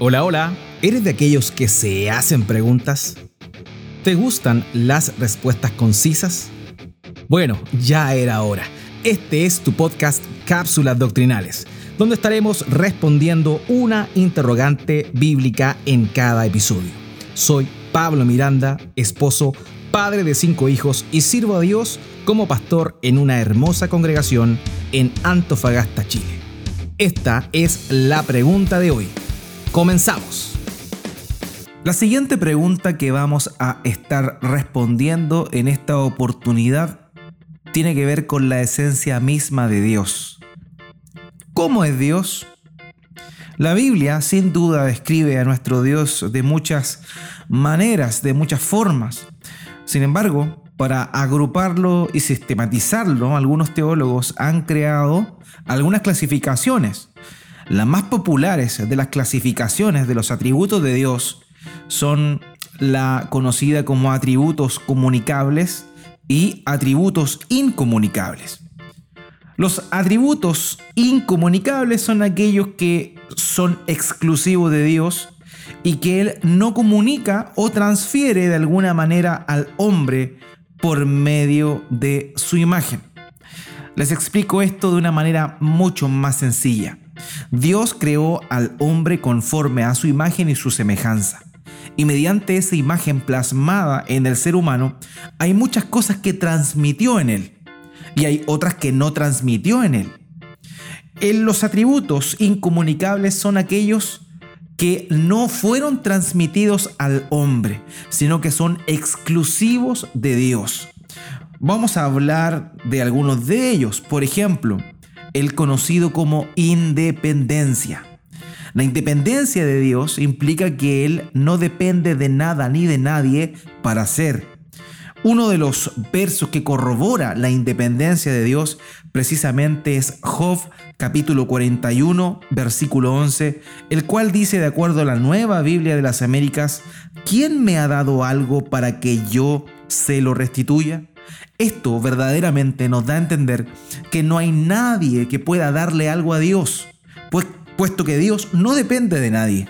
Hola, hola. ¿Eres de aquellos que se hacen preguntas? ¿Te gustan las respuestas concisas? Bueno, ya era hora. Este es tu podcast Cápsulas Doctrinales, donde estaremos respondiendo una interrogante bíblica en cada episodio. Soy Pablo Miranda, esposo, padre de cinco hijos y sirvo a Dios como pastor en una hermosa congregación en Antofagasta, Chile. Esta es la pregunta de hoy. Comenzamos. La siguiente pregunta que vamos a estar respondiendo en esta oportunidad tiene que ver con la esencia misma de Dios. ¿Cómo es Dios? La Biblia sin duda describe a nuestro Dios de muchas maneras, de muchas formas. Sin embargo, para agruparlo y sistematizarlo, algunos teólogos han creado algunas clasificaciones las más populares de las clasificaciones de los atributos de Dios son la conocida como atributos comunicables y atributos incomunicables. Los atributos incomunicables son aquellos que son exclusivos de Dios y que Él no comunica o transfiere de alguna manera al hombre por medio de su imagen. Les explico esto de una manera mucho más sencilla. Dios creó al hombre conforme a su imagen y su semejanza. Y mediante esa imagen plasmada en el ser humano, hay muchas cosas que transmitió en él. Y hay otras que no transmitió en él. En los atributos incomunicables son aquellos que no fueron transmitidos al hombre, sino que son exclusivos de Dios. Vamos a hablar de algunos de ellos. Por ejemplo, el conocido como independencia. La independencia de Dios implica que Él no depende de nada ni de nadie para ser. Uno de los versos que corrobora la independencia de Dios precisamente es Job capítulo 41 versículo 11, el cual dice de acuerdo a la nueva Biblia de las Américas, ¿quién me ha dado algo para que yo se lo restituya? Esto verdaderamente nos da a entender que no hay nadie que pueda darle algo a Dios, pues, puesto que Dios no depende de nadie.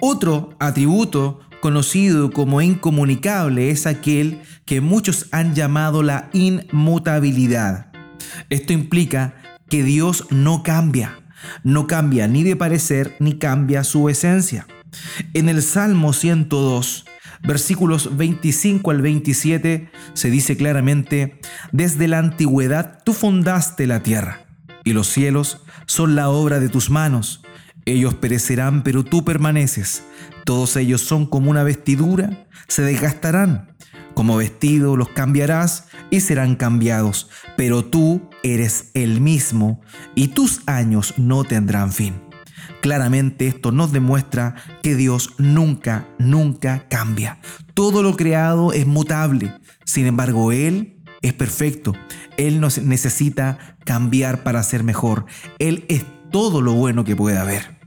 Otro atributo conocido como incomunicable es aquel que muchos han llamado la inmutabilidad. Esto implica que Dios no cambia, no cambia ni de parecer ni cambia su esencia. En el Salmo 102, versículos 25 al 27 se dice claramente, desde la antigüedad tú fundaste la tierra, y los cielos son la obra de tus manos. Ellos perecerán, pero tú permaneces. Todos ellos son como una vestidura, se desgastarán. Como vestido los cambiarás y serán cambiados, pero tú eres el mismo y tus años no tendrán fin. Claramente esto nos demuestra que Dios nunca, nunca cambia. Todo lo creado es mutable. Sin embargo, Él es perfecto. Él no necesita cambiar para ser mejor. Él es todo lo bueno que puede haber.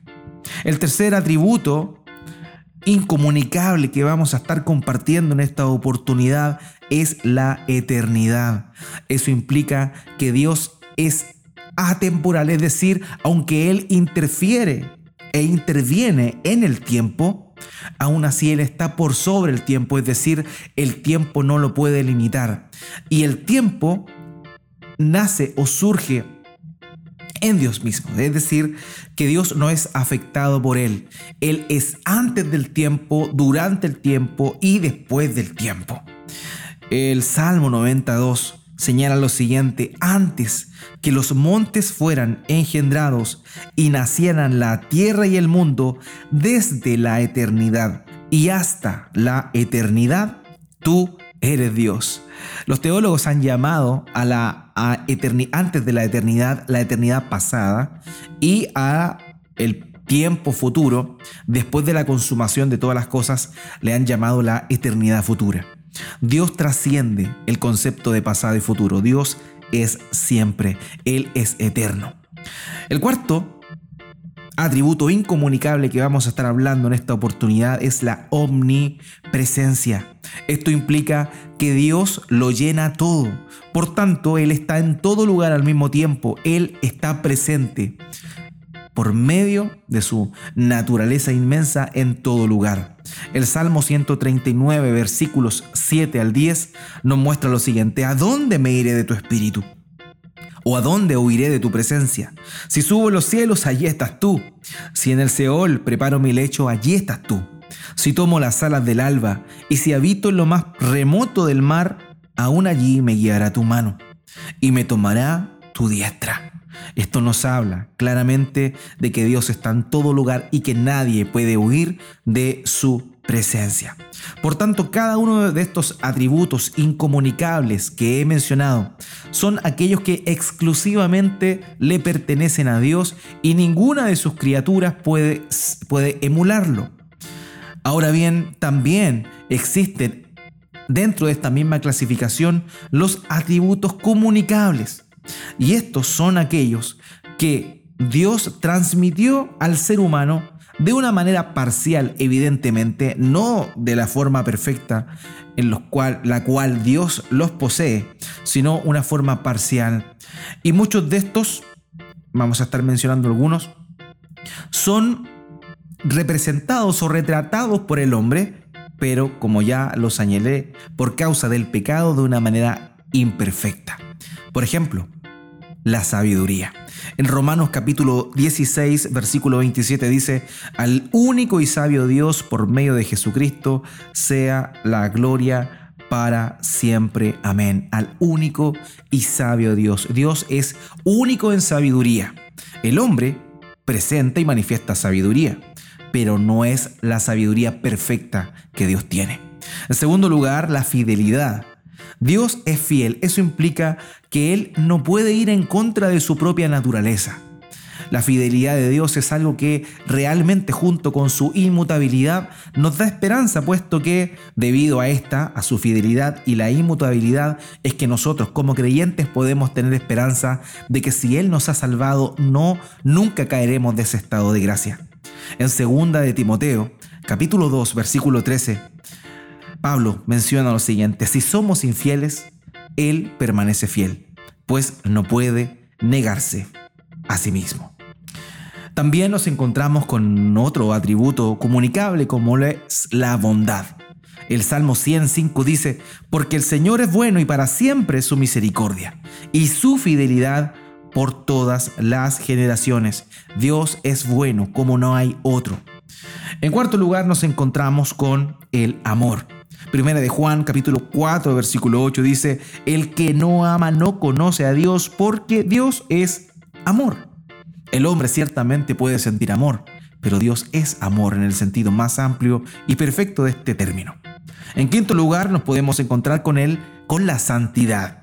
El tercer atributo incomunicable que vamos a estar compartiendo en esta oportunidad es la eternidad. Eso implica que Dios es atemporal, es decir, aunque Él interfiere e interviene en el tiempo, aún así Él está por sobre el tiempo, es decir, el tiempo no lo puede limitar. Y el tiempo nace o surge en Dios mismo, es decir, que Dios no es afectado por Él. Él es antes del tiempo, durante el tiempo y después del tiempo. El Salmo 92 señala lo siguiente, antes que los montes fueran engendrados y nacieran la tierra y el mundo desde la eternidad y hasta la eternidad, tú eres Dios. Los teólogos han llamado a la antes de la eternidad la eternidad pasada y a el tiempo futuro después de la consumación de todas las cosas le han llamado la eternidad futura. Dios trasciende el concepto de pasado y futuro. Dios es siempre. Él es eterno. El cuarto atributo incomunicable que vamos a estar hablando en esta oportunidad es la omnipresencia. Esto implica que Dios lo llena todo. Por tanto, Él está en todo lugar al mismo tiempo. Él está presente. por medio de su naturaleza inmensa en todo lugar. El Salmo 139, versículos 7 al 10, nos muestra lo siguiente, ¿a dónde me iré de tu espíritu? ¿O a dónde huiré de tu presencia? Si subo los cielos, allí estás tú. Si en el Seol preparo mi lecho, allí estás tú. Si tomo las alas del alba, y si habito en lo más remoto del mar, aún allí me guiará tu mano, y me tomará tu diestra. Esto nos habla claramente de que Dios está en todo lugar y que nadie puede huir de su presencia. Por tanto, cada uno de estos atributos incomunicables que he mencionado son aquellos que exclusivamente le pertenecen a Dios y ninguna de sus criaturas puede, puede emularlo. Ahora bien, también existen dentro de esta misma clasificación los atributos comunicables. Y estos son aquellos que Dios transmitió al ser humano de una manera parcial, evidentemente, no de la forma perfecta en los cual, la cual Dios los posee, sino una forma parcial. Y muchos de estos, vamos a estar mencionando algunos, son representados o retratados por el hombre, pero como ya los señalé, por causa del pecado de una manera imperfecta. Por ejemplo, la sabiduría. En Romanos capítulo 16, versículo 27 dice, al único y sabio Dios por medio de Jesucristo sea la gloria para siempre. Amén. Al único y sabio Dios. Dios es único en sabiduría. El hombre presenta y manifiesta sabiduría, pero no es la sabiduría perfecta que Dios tiene. En segundo lugar, la fidelidad. Dios es fiel. Eso implica que Él no puede ir en contra de su propia naturaleza. La fidelidad de Dios es algo que realmente junto con su inmutabilidad nos da esperanza, puesto que debido a esta, a su fidelidad y la inmutabilidad, es que nosotros como creyentes podemos tener esperanza de que si Él nos ha salvado, no, nunca caeremos de ese estado de gracia. En segunda de Timoteo, capítulo 2, versículo 13, Pablo menciona lo siguiente, si somos infieles, Él permanece fiel, pues no puede negarse a sí mismo. También nos encontramos con otro atributo comunicable como es la bondad. El Salmo 105 dice, porque el Señor es bueno y para siempre su misericordia y su fidelidad por todas las generaciones. Dios es bueno como no hay otro. En cuarto lugar nos encontramos con el amor. Primera de Juan capítulo 4 versículo 8 dice, el que no ama no conoce a Dios porque Dios es amor. El hombre ciertamente puede sentir amor, pero Dios es amor en el sentido más amplio y perfecto de este término. En quinto lugar nos podemos encontrar con él con la santidad.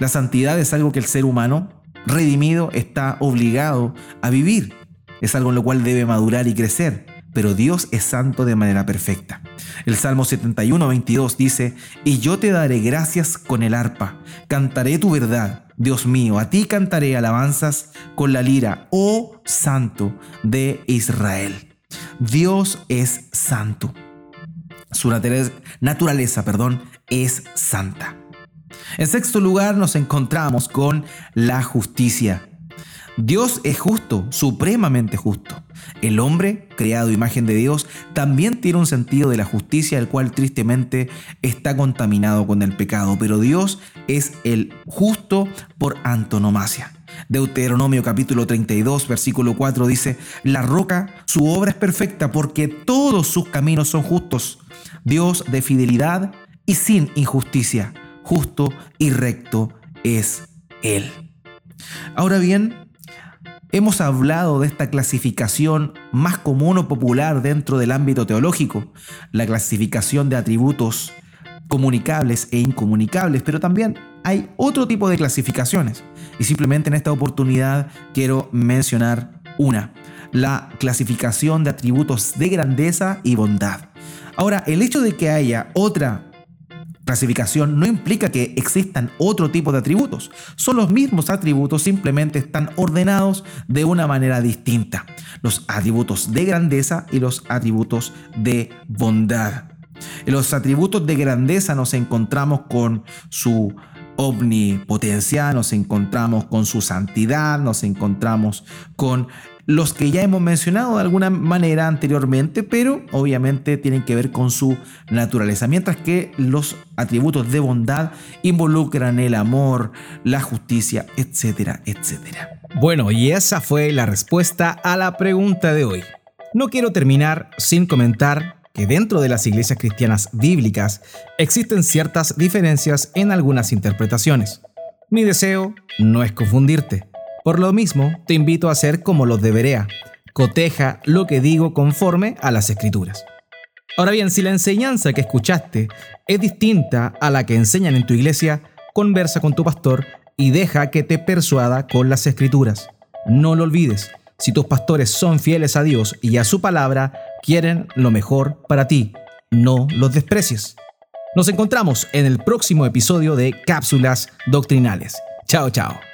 La santidad es algo que el ser humano redimido está obligado a vivir. Es algo en lo cual debe madurar y crecer, pero Dios es santo de manera perfecta. El Salmo 71, 22 dice, y yo te daré gracias con el arpa, cantaré tu verdad, Dios mío, a ti cantaré alabanzas con la lira, oh santo de Israel. Dios es santo. Su naturaleza, perdón, es santa. En sexto lugar nos encontramos con la justicia. Dios es justo, supremamente justo. El hombre, creado imagen de Dios, también tiene un sentido de la justicia, el cual tristemente está contaminado con el pecado, pero Dios es el justo por antonomasia. Deuteronomio capítulo 32, versículo 4 dice, La roca, su obra es perfecta porque todos sus caminos son justos. Dios de fidelidad y sin injusticia, justo y recto es Él. Ahora bien, Hemos hablado de esta clasificación más común o popular dentro del ámbito teológico, la clasificación de atributos comunicables e incomunicables, pero también hay otro tipo de clasificaciones. Y simplemente en esta oportunidad quiero mencionar una, la clasificación de atributos de grandeza y bondad. Ahora, el hecho de que haya otra clasificación no implica que existan otro tipo de atributos. Son los mismos atributos, simplemente están ordenados de una manera distinta. Los atributos de grandeza y los atributos de bondad. En los atributos de grandeza nos encontramos con su omnipotencia, nos encontramos con su santidad, nos encontramos con los que ya hemos mencionado de alguna manera anteriormente, pero obviamente tienen que ver con su naturaleza, mientras que los atributos de bondad involucran el amor, la justicia, etcétera, etcétera. Bueno, y esa fue la respuesta a la pregunta de hoy. No quiero terminar sin comentar que dentro de las iglesias cristianas bíblicas existen ciertas diferencias en algunas interpretaciones. Mi deseo no es confundirte. Por lo mismo, te invito a hacer como los de Berea. Coteja lo que digo conforme a las escrituras. Ahora bien, si la enseñanza que escuchaste es distinta a la que enseñan en tu iglesia, conversa con tu pastor y deja que te persuada con las escrituras. No lo olvides, si tus pastores son fieles a Dios y a su palabra, quieren lo mejor para ti. No los desprecies. Nos encontramos en el próximo episodio de Cápsulas Doctrinales. Chao, chao.